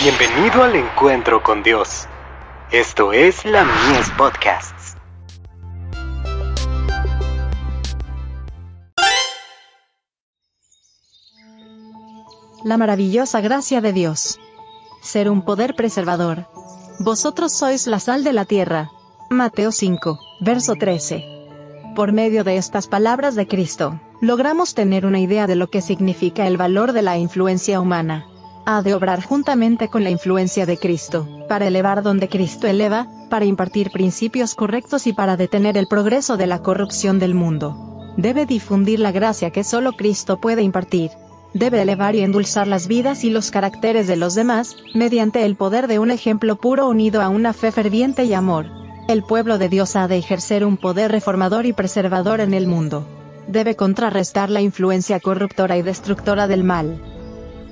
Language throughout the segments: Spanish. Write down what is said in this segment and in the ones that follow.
Bienvenido al encuentro con Dios. Esto es la Mies Podcasts. La maravillosa gracia de Dios. Ser un poder preservador. Vosotros sois la sal de la tierra. Mateo 5, verso 13. Por medio de estas palabras de Cristo, logramos tener una idea de lo que significa el valor de la influencia humana. Ha de obrar juntamente con la influencia de Cristo, para elevar donde Cristo eleva, para impartir principios correctos y para detener el progreso de la corrupción del mundo. Debe difundir la gracia que solo Cristo puede impartir. Debe elevar y endulzar las vidas y los caracteres de los demás, mediante el poder de un ejemplo puro unido a una fe ferviente y amor. El pueblo de Dios ha de ejercer un poder reformador y preservador en el mundo debe contrarrestar la influencia corruptora y destructora del mal.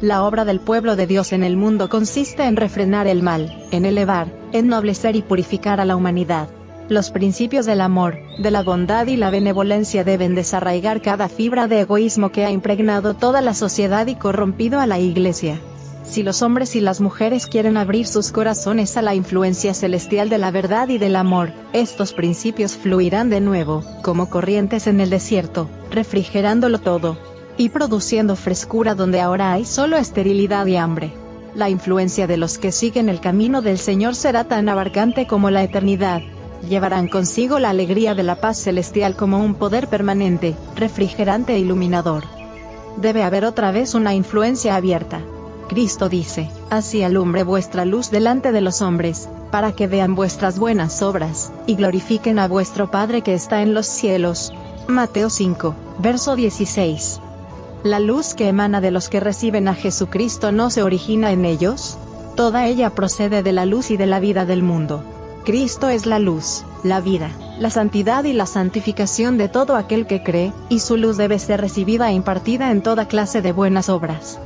La obra del pueblo de Dios en el mundo consiste en refrenar el mal, en elevar, ennoblecer y purificar a la humanidad. Los principios del amor, de la bondad y la benevolencia deben desarraigar cada fibra de egoísmo que ha impregnado toda la sociedad y corrompido a la Iglesia. Si los hombres y las mujeres quieren abrir sus corazones a la influencia celestial de la verdad y del amor, estos principios fluirán de nuevo, como corrientes en el desierto, refrigerándolo todo, y produciendo frescura donde ahora hay solo esterilidad y hambre. La influencia de los que siguen el camino del Señor será tan abarcante como la eternidad. Llevarán consigo la alegría de la paz celestial como un poder permanente, refrigerante e iluminador. Debe haber otra vez una influencia abierta Cristo dice, Así alumbre vuestra luz delante de los hombres, para que vean vuestras buenas obras, y glorifiquen a vuestro Padre que está en los cielos. Mateo 5, verso 16. La luz que emana de los que reciben a Jesucristo no se origina en ellos, toda ella procede de la luz y de la vida del mundo. Cristo es la luz, la vida, la santidad y la santificación de todo aquel que cree, y su luz debe ser recibida e impartida en toda clase de buenas obras.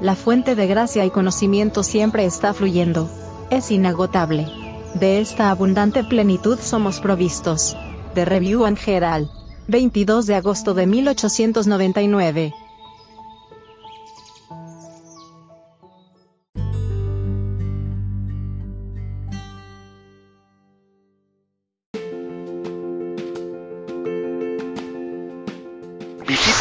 La fuente de gracia y conocimiento siempre está fluyendo. Es inagotable. De esta abundante plenitud somos provistos. The Review and Herald. 22 de agosto de 1899.